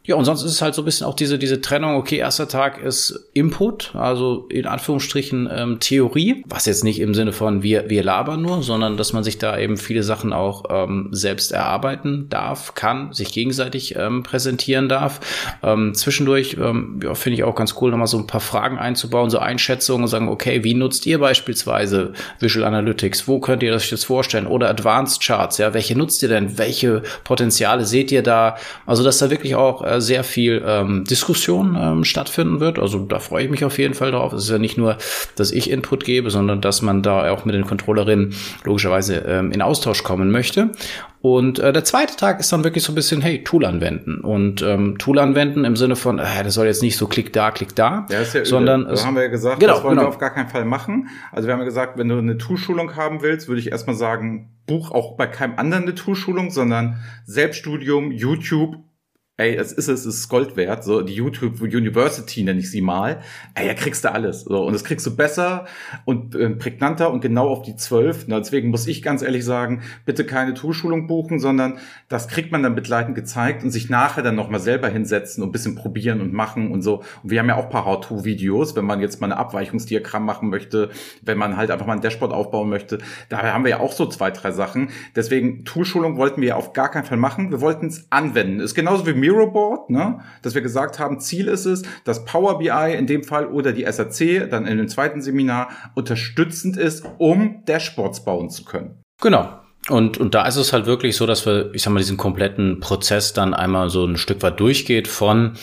Ja, und sonst ist es halt so ein bisschen auch diese, diese Trennung, okay, erster Tag ist Input, also in Anführungsstrichen ähm, Theorie, was jetzt nicht im Sinne von wir, wir labern nur, sondern dass man sich da eben viele Sachen auch ähm, selbst erarbeiten darf, kann, sich gegenseitig ähm, präsentieren darf. Ähm, zwischendurch ähm, ja, finde ich auch ganz cool, nochmal so ein paar Fragen einzubauen, so Einschätzungen und sagen, okay, wie nutzt ihr beispielsweise Visual Analytics? Wo könnt ihr das jetzt vorstellen? Oder Advanced Charts, ja, welche nutzt ihr denn? Welche Potenziale seht ihr da? Also, dass da wirklich auch äh, sehr viel ähm, Diskussion ähm, stattfinden wird. Also da freue ich mich auf jeden Fall drauf. Es ist ja nicht nur, dass ich Input gebe, sondern dass man da auch mit den Controllerinnen logischerweise ähm, in Austausch kommen möchte. Und äh, der zweite Tag ist dann wirklich so ein bisschen, hey, Tool anwenden. Und ähm, Tool anwenden im Sinne von, äh, das soll jetzt nicht so klick da, klick da, ja, ist ja sondern es, haben wir ja gesagt, genau, das wollen genau. wir auf gar keinen Fall machen. Also wir haben ja gesagt, wenn du eine Tool-Schulung haben willst, würde ich erstmal sagen, buch auch bei keinem anderen eine Tool-Schulung, sondern Selbststudium, YouTube ey, es ist es, es ist Gold wert, so die YouTube University nenne ich sie mal, ey, da kriegst du alles, so und das kriegst du besser und äh, prägnanter und genau auf die zwölf. Deswegen muss ich ganz ehrlich sagen, bitte keine Toolschulung buchen, sondern das kriegt man dann begleitend gezeigt und sich nachher dann nochmal selber hinsetzen und ein bisschen probieren und machen und so. Und wir haben ja auch paar How-to-Videos, wenn man jetzt mal eine Abweichungsdiagramm machen möchte, wenn man halt einfach mal ein Dashboard aufbauen möchte. Da haben wir ja auch so zwei, drei Sachen. Deswegen Toolschulung wollten wir auf gar keinen Fall machen. Wir wollten es anwenden. Ist genauso wie Miroboard, ne? dass wir gesagt haben, Ziel ist es, dass Power BI in dem Fall oder die SAC dann in dem zweiten Seminar unterstützend ist, um Dashboards bauen zu können. Genau. Und, und da ist es halt wirklich so, dass wir, ich sag mal, diesen kompletten Prozess dann einmal so ein Stück weit durchgeht von,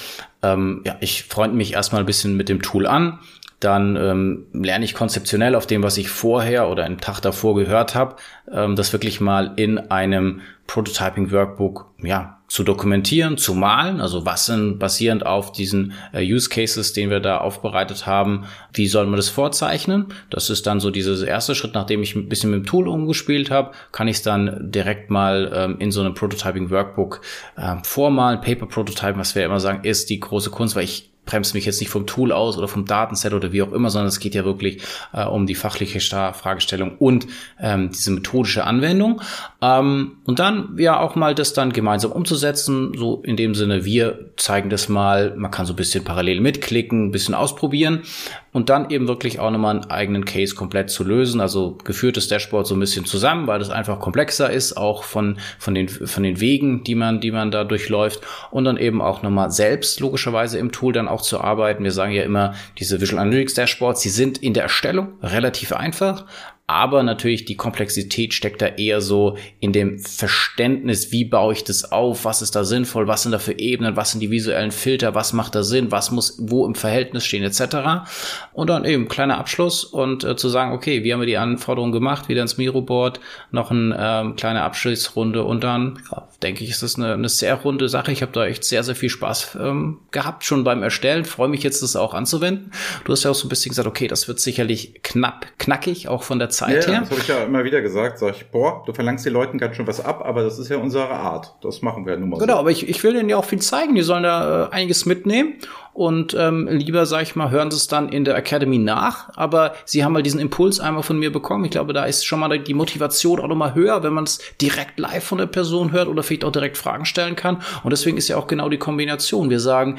ähm, ja, ich freunde mich erstmal ein bisschen mit dem Tool an, dann ähm, lerne ich konzeptionell auf dem, was ich vorher oder einen Tag davor gehört habe, ähm, das wirklich mal in einem Prototyping Workbook ja zu dokumentieren, zu malen, also was sind basierend auf diesen äh, Use Cases, den wir da aufbereitet haben, wie soll man das vorzeichnen? Das ist dann so dieser erste Schritt, nachdem ich ein bisschen mit dem Tool umgespielt habe, kann ich es dann direkt mal ähm, in so einem Prototyping Workbook äh, vormalen, Paper Prototyping, was wir immer sagen, ist die große Kunst, weil ich bremst mich jetzt nicht vom Tool aus oder vom Datenset oder wie auch immer, sondern es geht ja wirklich äh, um die fachliche Fragestellung und ähm, diese methodische Anwendung. Ähm, und dann ja auch mal das dann gemeinsam umzusetzen, so in dem Sinne, wir zeigen das mal, man kann so ein bisschen parallel mitklicken, ein bisschen ausprobieren und dann eben wirklich auch nochmal einen eigenen Case komplett zu lösen. Also geführtes Dashboard so ein bisschen zusammen, weil das einfach komplexer ist, auch von, von, den, von den Wegen, die man, die man da durchläuft und dann eben auch nochmal selbst logischerweise im Tool dann auch zu arbeiten. Wir sagen ja immer, diese Visual Analytics Dashboards, die sind in der Erstellung relativ einfach, aber natürlich die Komplexität steckt da eher so in dem Verständnis, wie baue ich das auf, was ist da sinnvoll, was sind da für Ebenen, was sind die visuellen Filter, was macht da Sinn, was muss wo im Verhältnis stehen etc. Und dann eben kleiner Abschluss und äh, zu sagen, okay, wie haben wir die Anforderungen gemacht, wieder ins Miro-Board, noch eine ähm, kleine Abschlussrunde und dann ja, denke ich, ist das eine, eine sehr runde Sache. Ich habe da echt sehr, sehr viel Spaß ähm, gehabt schon beim Erstellen, freue mich jetzt, das auch anzuwenden. Du hast ja auch so ein bisschen gesagt, okay, das wird sicherlich knapp, knackig, auch von der Zeit ja, her. Das habe ich ja immer wieder gesagt. Sag ich, boah, du verlangst den Leuten ganz schön was ab, aber das ist ja unsere Art. Das machen wir nun mal. Genau, so. aber ich, ich will denen ja auch viel zeigen. Die sollen da äh, einiges mitnehmen. Und ähm, lieber, sag ich mal, hören sie es dann in der Academy nach. Aber sie haben mal diesen Impuls einmal von mir bekommen. Ich glaube, da ist schon mal die Motivation auch nochmal höher, wenn man es direkt live von der Person hört oder vielleicht auch direkt Fragen stellen kann. Und deswegen ist ja auch genau die Kombination. Wir sagen,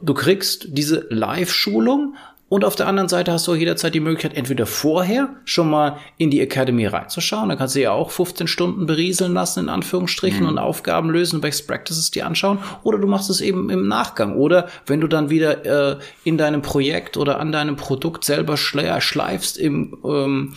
du kriegst diese Live-Schulung, und auf der anderen Seite hast du auch jederzeit die Möglichkeit, entweder vorher schon mal in die Academy reinzuschauen. Da kannst du ja auch 15 Stunden berieseln lassen, in Anführungsstrichen, mhm. und Aufgaben lösen, Best Practices dir anschauen. Oder du machst es eben im Nachgang. Oder wenn du dann wieder äh, in deinem Projekt oder an deinem Produkt selber schleifst im, ähm,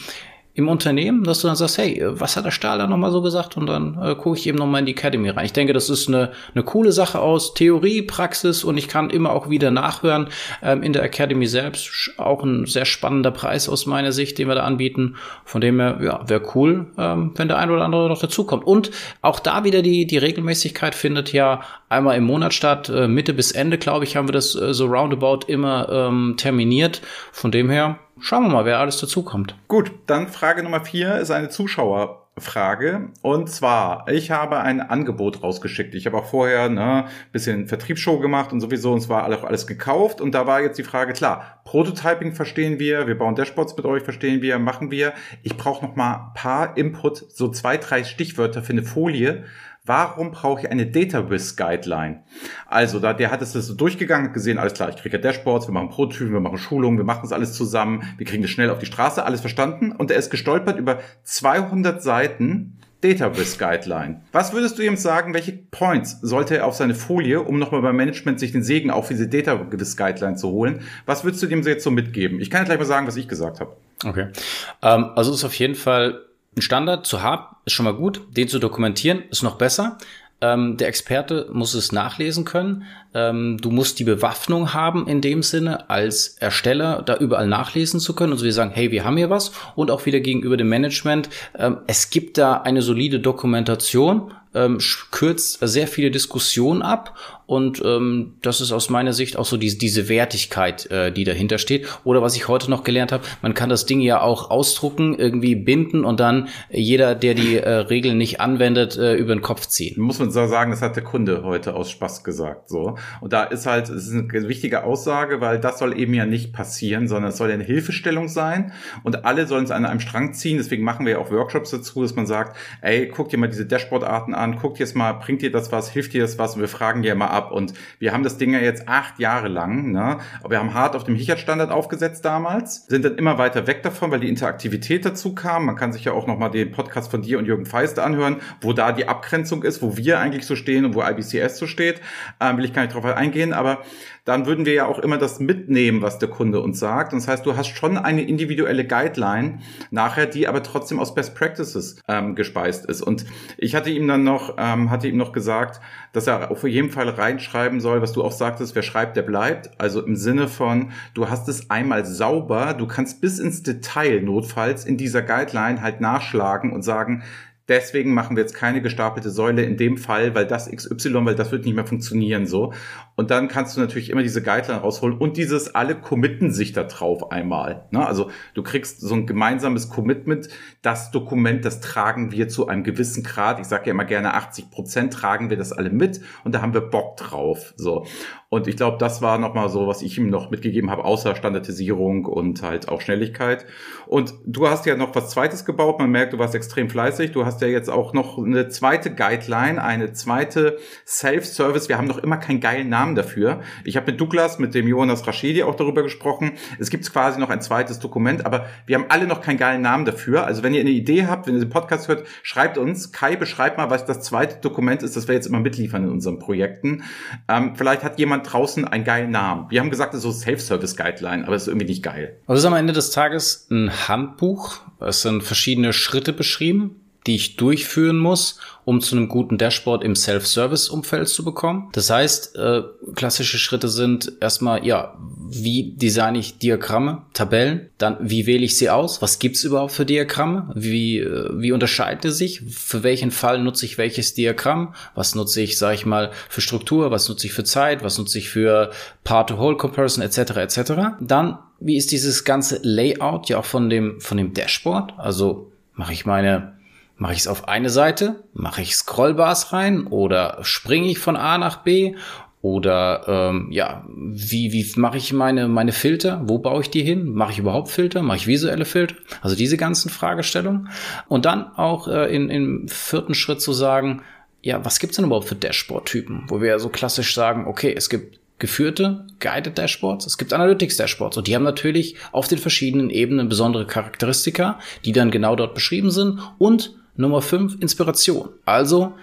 im Unternehmen, dass du dann sagst, hey, was hat der Stahl da nochmal so gesagt? Und dann äh, gucke ich eben nochmal in die Academy rein. Ich denke, das ist eine, eine coole Sache aus Theorie, Praxis und ich kann immer auch wieder nachhören. Ähm, in der Academy selbst auch ein sehr spannender Preis aus meiner Sicht, den wir da anbieten. Von dem her, ja, wäre cool, ähm, wenn der ein oder andere noch dazukommt. Und auch da wieder die, die Regelmäßigkeit findet ja einmal im Monat statt. Äh, Mitte bis Ende, glaube ich, haben wir das äh, so roundabout immer ähm, terminiert. Von dem her, Schauen wir mal, wer alles dazukommt. Gut, dann Frage Nummer vier ist eine Zuschauerfrage. Und zwar, ich habe ein Angebot rausgeschickt. Ich habe auch vorher ne bisschen Vertriebsshow gemacht und sowieso, und zwar auch alles gekauft. Und da war jetzt die Frage, klar, Prototyping verstehen wir, wir bauen Dashboards mit euch, verstehen wir, machen wir. Ich brauche noch mal paar Input, so zwei, drei Stichwörter für eine Folie, Warum brauche ich eine Data Risk Guideline? Also, da, der hat es so durchgegangen, gesehen, alles klar, ich kriege Dashboards, wir machen Prototypen, wir machen Schulungen, wir machen das alles zusammen, wir kriegen das schnell auf die Straße, alles verstanden. Und er ist gestolpert über 200 Seiten Data Risk Guideline. Was würdest du ihm sagen, welche Points sollte er auf seine Folie, um nochmal beim Management sich den Segen auf diese Data Risk Guideline zu holen? Was würdest du dem jetzt so mitgeben? Ich kann gleich mal sagen, was ich gesagt habe. Okay. Ähm, also ist auf jeden Fall ein Standard zu haben, ist schon mal gut. Den zu dokumentieren ist noch besser. Ähm, der Experte muss es nachlesen können. Ähm, du musst die Bewaffnung haben in dem Sinne, als Ersteller da überall nachlesen zu können und so wir sagen, hey, wir haben hier was. Und auch wieder gegenüber dem Management, ähm, es gibt da eine solide Dokumentation, ähm, kürzt sehr viele Diskussionen ab und ähm, das ist aus meiner Sicht auch so die, diese Wertigkeit, äh, die dahinter steht. Oder was ich heute noch gelernt habe, man kann das Ding ja auch ausdrucken, irgendwie binden und dann jeder, der die äh, Regeln nicht anwendet, äh, über den Kopf ziehen. Muss man so sagen, das hat der Kunde heute aus Spaß gesagt. So. Und da ist halt, es ist eine wichtige Aussage, weil das soll eben ja nicht passieren, sondern es soll ja eine Hilfestellung sein und alle sollen es an einem Strang ziehen. Deswegen machen wir ja auch Workshops dazu, dass man sagt, ey, guck dir mal diese Dashboard-Arten an, dir jetzt mal, bringt dir das was, hilft dir das was und wir fragen dir mal ab. Und wir haben das Ding ja jetzt acht Jahre lang. Ne? Aber wir haben hart auf dem Hichert-Standard aufgesetzt damals, sind dann immer weiter weg davon, weil die Interaktivität dazu kam. Man kann sich ja auch nochmal den Podcast von dir und Jürgen Feiste anhören, wo da die Abgrenzung ist, wo wir eigentlich so stehen und wo IBCS so steht. Ähm, will ich gar nicht drauf eingehen, aber dann würden wir ja auch immer das mitnehmen, was der Kunde uns sagt. Das heißt, du hast schon eine individuelle Guideline nachher, die aber trotzdem aus Best Practices ähm, gespeist ist. Und ich hatte ihm dann noch, ähm, hatte ihm noch gesagt, dass er auf jeden Fall reinschreiben soll, was du auch sagtest, wer schreibt, der bleibt. Also im Sinne von, du hast es einmal sauber, du kannst bis ins Detail notfalls in dieser Guideline halt nachschlagen und sagen, deswegen machen wir jetzt keine gestapelte Säule in dem Fall, weil das XY, weil das wird nicht mehr funktionieren so. Und dann kannst du natürlich immer diese Guideline rausholen und dieses, alle committen sich da drauf einmal. Ne? Also du kriegst so ein gemeinsames Commitment. Das Dokument, das tragen wir zu einem gewissen Grad. Ich sage ja immer gerne 80 Prozent tragen wir das alle mit und da haben wir Bock drauf. So. Und ich glaube, das war nochmal so, was ich ihm noch mitgegeben habe, außer Standardisierung und halt auch Schnelligkeit. Und du hast ja noch was Zweites gebaut. Man merkt, du warst extrem fleißig. Du hast ja jetzt auch noch eine zweite Guideline, eine zweite Self-Service. Wir haben noch immer keinen geilen Namen dafür. Ich habe mit Douglas, mit dem Jonas Rashidi auch darüber gesprochen. Es gibt quasi noch ein zweites Dokument, aber wir haben alle noch keinen geilen Namen dafür. Also wenn ihr eine Idee habt, wenn ihr den Podcast hört, schreibt uns. Kai, beschreibt mal, was das zweite Dokument ist, das wir jetzt immer mitliefern in unseren Projekten. Ähm, vielleicht hat jemand jemand draußen einen geilen Namen. Wir haben gesagt, das ist so Self-Service-Guideline, aber es ist irgendwie nicht geil. Also ist am Ende des Tages ein Handbuch. Es sind verschiedene Schritte beschrieben die ich durchführen muss, um zu einem guten Dashboard im Self-Service-Umfeld zu bekommen. Das heißt, äh, klassische Schritte sind erstmal, ja, wie designe ich Diagramme, Tabellen, dann wie wähle ich sie aus, was gibt's überhaupt für Diagramme, wie, äh, wie unterscheidet es sich, für welchen Fall nutze ich welches Diagramm, was nutze ich, sage ich mal, für Struktur, was nutze ich für Zeit, was nutze ich für Part-to-Whole-Comparison etc. etc. Dann, wie ist dieses ganze Layout ja auch von dem, von dem Dashboard, also mache ich meine Mache ich es auf eine Seite? Mache ich Scrollbars rein? Oder springe ich von A nach B? Oder ähm, ja, wie, wie mache ich meine, meine Filter? Wo baue ich die hin? Mache ich überhaupt Filter? Mache ich visuelle Filter? Also diese ganzen Fragestellungen. Und dann auch äh, in, im vierten Schritt zu sagen, ja, was gibt's denn überhaupt für Dashboard-Typen? Wo wir so klassisch sagen, okay, es gibt geführte Guided Dashboards, es gibt Analytics Dashboards und die haben natürlich auf den verschiedenen Ebenen besondere Charakteristika, die dann genau dort beschrieben sind und Nummer 5, Inspiration. Also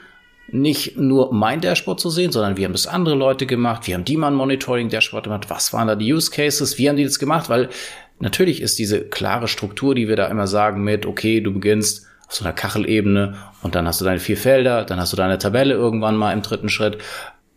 nicht nur mein Dashboard zu sehen, sondern wir haben das andere Leute gemacht, wir haben die man Monitoring Dashboard gemacht, was waren da die Use Cases, wie haben die das gemacht, weil natürlich ist diese klare Struktur, die wir da immer sagen mit, okay, du beginnst auf so einer Kachelebene und dann hast du deine vier Felder, dann hast du deine Tabelle irgendwann mal im dritten Schritt.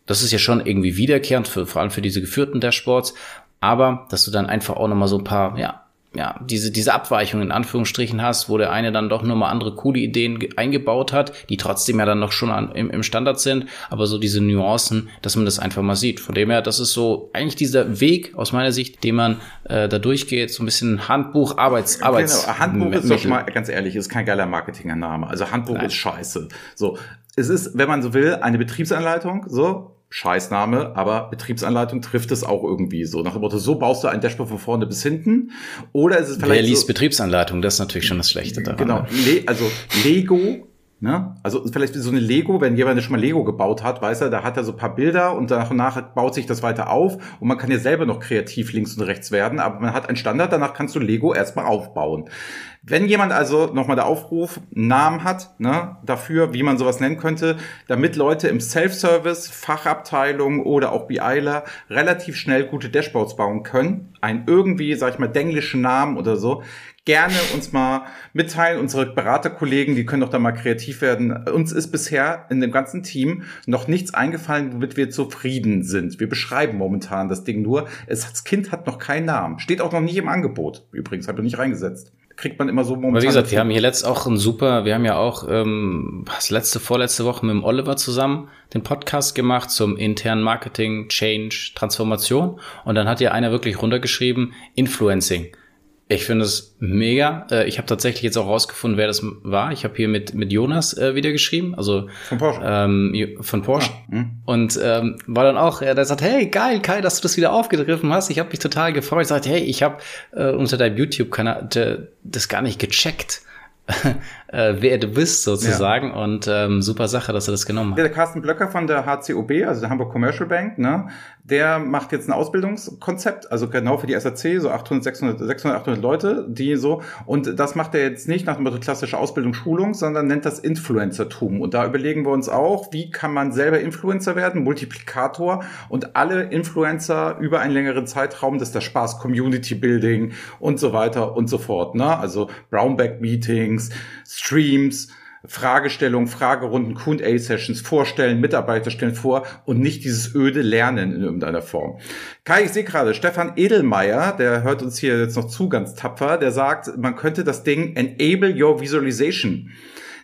Das ist ja schon irgendwie wiederkehrend, für, vor allem für diese geführten Dashboards, aber dass du dann einfach auch nochmal so ein paar, ja, ja, diese, diese Abweichung in Anführungsstrichen hast, wo der eine dann doch nur mal andere coole Ideen eingebaut hat, die trotzdem ja dann noch schon an, im, im Standard sind, aber so diese Nuancen, dass man das einfach mal sieht. Von dem her, das ist so eigentlich dieser Weg aus meiner Sicht, den man äh, da durchgeht, so ein bisschen Handbuch, Arbeits, Arbeits. Genau, Handbuch ist doch mal, ganz ehrlich, ist kein geiler Marketingername. Also Handbuch Nein. ist scheiße. So. Es ist, wenn man so will, eine Betriebsanleitung, so, Scheißname, aber Betriebsanleitung trifft es auch irgendwie so. Nach dem Motto, so baust du ein Dashboard von vorne bis hinten. Oder ist es vielleicht. Wer liest so, Betriebsanleitung? Das ist natürlich schon das Schlechte daran. Genau. Le also Lego Ne? Also vielleicht so eine Lego, wenn jemand schon mal Lego gebaut hat, weiß er, da hat er so ein paar Bilder und nach und nach baut sich das weiter auf und man kann ja selber noch kreativ links und rechts werden, aber man hat einen Standard, danach kannst du Lego erstmal aufbauen. Wenn jemand also nochmal der Aufruf einen Namen hat, ne, dafür, wie man sowas nennen könnte, damit Leute im Self-Service, Fachabteilung oder auch BIler relativ schnell gute Dashboards bauen können, einen irgendwie, sag ich mal, denglischen Namen oder so, gerne uns mal mitteilen. Unsere Beraterkollegen, die können doch da mal kreativ werden. Uns ist bisher in dem ganzen Team noch nichts eingefallen, womit wir zufrieden sind. Wir beschreiben momentan das Ding nur. Es, das Kind hat noch keinen Namen. Steht auch noch nicht im Angebot. Übrigens, habe ich nicht reingesetzt. Kriegt man immer so momentan. Aber wie gesagt, wir haben hier letzt auch ein super, wir haben ja auch ähm, was letzte, vorletzte Woche mit dem Oliver zusammen den Podcast gemacht zum internen Marketing, Change, Transformation. Und dann hat ja einer wirklich runtergeschrieben, Influencing. Ich finde es mega. Äh, ich habe tatsächlich jetzt auch rausgefunden, wer das war. Ich habe hier mit, mit Jonas äh, wieder geschrieben, also von Porsche. Ähm, von Porsche. Ja. Mhm. Und ähm, war dann auch, er sagt, hey, geil, Kai, dass du das wieder aufgegriffen hast. Ich habe mich total gefreut. Ich sagte, hey, ich habe äh, unter deinem YouTube-Kanal das gar nicht gecheckt. Äh, wer du bist sozusagen ja. und ähm, super Sache, dass du das genommen hast. Der Carsten Blöcker von der HCOB, also der Hamburg Commercial Bank, ne, der macht jetzt ein Ausbildungskonzept, also genau für die SAC, so 800, 600, 600, 800 Leute, die so, und das macht er jetzt nicht nach dem Motto klassische Ausbildung, Schulung, sondern nennt das Influencertum. Und da überlegen wir uns auch, wie kann man selber Influencer werden, Multiplikator und alle Influencer über einen längeren Zeitraum, das ist der Spaß, Community Building und so weiter und so fort, ne? Also Brownback Meetings, Streams, Fragestellung, Fragerunden, Q&A-Sessions vorstellen, Mitarbeiter stellen vor und nicht dieses öde Lernen in irgendeiner Form. Kai, ich sehe gerade, Stefan Edelmeier, der hört uns hier jetzt noch zu, ganz tapfer, der sagt, man könnte das Ding Enable Your Visualization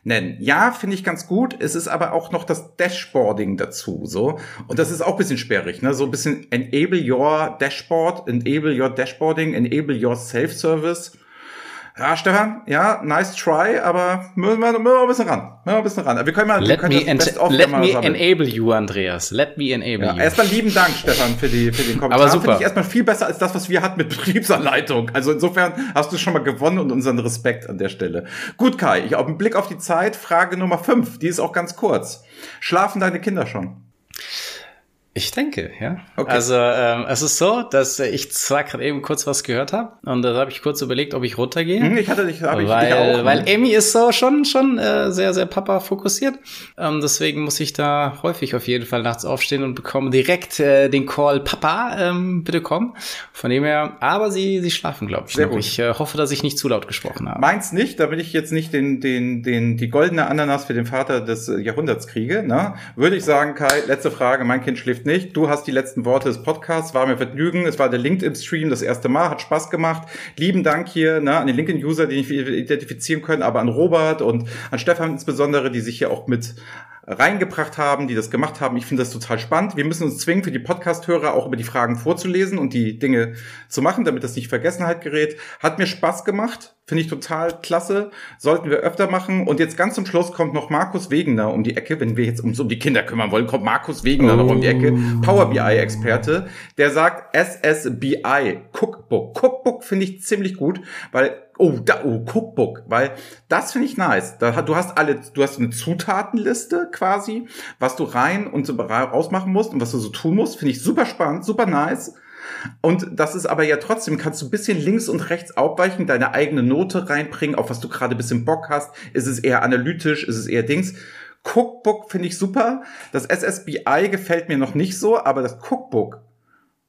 nennen. Ja, finde ich ganz gut. Es ist aber auch noch das Dashboarding dazu, so. Und das ist auch bisschen sperrig, ne? So ein bisschen enable your dashboard, enable your dashboarding, enable your self-service. Ja, Stefan, ja, nice try, aber müssen wir, müssen wir ein bisschen ran. Müssen wir ein bisschen ran. Wir können mal, let wir können me, das Best of let me sammeln. enable you, Andreas. Let me enable Ja, you. erstmal lieben Dank, Stefan, für, die, für den Kommentar. Aber super. Finde ich erstmal viel besser als das, was wir hatten mit Betriebsanleitung. Also insofern hast du schon mal gewonnen und unseren Respekt an der Stelle. Gut, Kai, ich auf einen Blick auf die Zeit. Frage Nummer fünf, die ist auch ganz kurz. Schlafen deine Kinder schon? Ich denke, ja. Okay. Also ähm, es ist so, dass ich zwar gerade eben kurz was gehört habe und da habe ich kurz überlegt, ob ich runtergehe. Hm, ich hatte dich, habe ich weil, dich auch. ne? weil Amy ist so schon schon äh, sehr sehr Papa fokussiert. Ähm, deswegen muss ich da häufig auf jeden Fall nachts aufstehen und bekomme direkt äh, den Call Papa, ähm, bitte komm. Von dem her, aber sie sie schlafen glaube ich. Sehr noch. gut. Ich äh, hoffe, dass ich nicht zu laut gesprochen habe. Meins nicht, da will ich jetzt nicht den, den, den, die goldene Ananas für den Vater des Jahrhunderts kriege. Ne? Würde ich sagen, Kai, letzte Frage, mein Kind schläft nicht. Du hast die letzten Worte des Podcasts, war mir Vergnügen. Es war der LinkedIn-Stream das erste Mal, hat Spaß gemacht. Lieben Dank hier ne, an den LinkedIn-User, die nicht identifizieren können, aber an Robert und an Stefan insbesondere, die sich hier auch mit reingebracht haben, die das gemacht haben. Ich finde das total spannend. Wir müssen uns zwingen, für die Podcast-Hörer auch über die Fragen vorzulesen und die Dinge zu machen, damit das nicht Vergessenheit gerät. Hat mir Spaß gemacht. Finde ich total klasse. Sollten wir öfter machen. Und jetzt ganz zum Schluss kommt noch Markus Wegener um die Ecke. Wenn wir jetzt uns um die Kinder kümmern wollen, kommt Markus Wegener noch um die Ecke. Power BI-Experte. Der sagt SSBI Cookbook. Cookbook finde ich ziemlich gut, weil Oh, da, oh, Cookbook, weil das finde ich nice. Da, du hast alle, du hast eine Zutatenliste quasi, was du rein und so ra- rausmachen musst und was du so tun musst, finde ich super spannend, super nice. Und das ist aber ja trotzdem, kannst du ein bisschen links und rechts aufweichen, deine eigene Note reinbringen, auf was du gerade ein bisschen Bock hast. Ist es eher analytisch, ist es eher Dings? Cookbook finde ich super. Das SSBI gefällt mir noch nicht so, aber das Cookbook,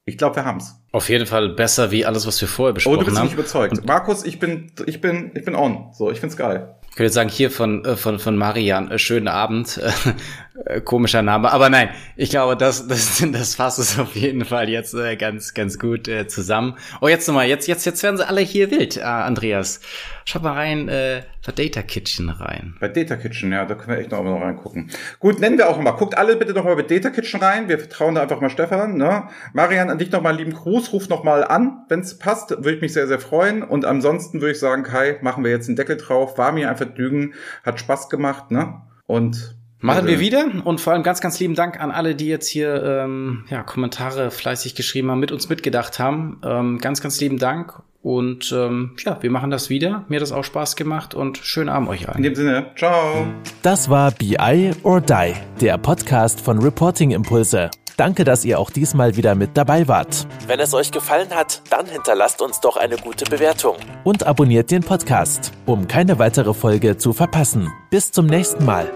ich glaube, wir haben's. Auf jeden Fall besser wie alles, was wir vorher Oh, besprochen du bist haben. nicht überzeugt. Markus, ich bin, ich bin, ich bin on. So, ich find's geil. Ich würde sagen, hier von, äh, von, von Marian, äh, schönen Abend. Äh, komischer Name. Aber nein, ich glaube, das, das, das fasst es auf jeden Fall jetzt äh, ganz, ganz gut äh, zusammen. Oh, jetzt nochmal, jetzt, jetzt, jetzt werden sie alle hier wild, äh, Andreas. Schau mal rein, äh, bei Data Kitchen rein. Bei Data Kitchen, ja, da können wir echt noch mal reingucken. Gut, nennen wir auch mal. Guckt alle bitte noch mal bei Data Kitchen rein. Wir vertrauen da einfach mal Stefan. Ne? Marian, an dich noch mal einen lieben Gruß. Ruf noch mal an, wenn es passt. Würde ich mich sehr, sehr freuen. Und ansonsten würde ich sagen, Kai, machen wir jetzt einen Deckel drauf. War mir ein Vergnügen. Hat Spaß gemacht. Ne? Und Machen äh, wir wieder und vor allem ganz, ganz lieben Dank an alle, die jetzt hier ähm, ja, Kommentare fleißig geschrieben haben, mit uns mitgedacht haben. Ähm, ganz, ganz lieben Dank und ähm, ja, wir machen das wieder. Mir hat das auch Spaß gemacht und schönen Abend euch In allen. dem Sinne, ciao. Das war BI or Die, der Podcast von Reporting Impulse. Danke, dass ihr auch diesmal wieder mit dabei wart. Wenn es euch gefallen hat, dann hinterlasst uns doch eine gute Bewertung. Und abonniert den Podcast, um keine weitere Folge zu verpassen. Bis zum nächsten Mal.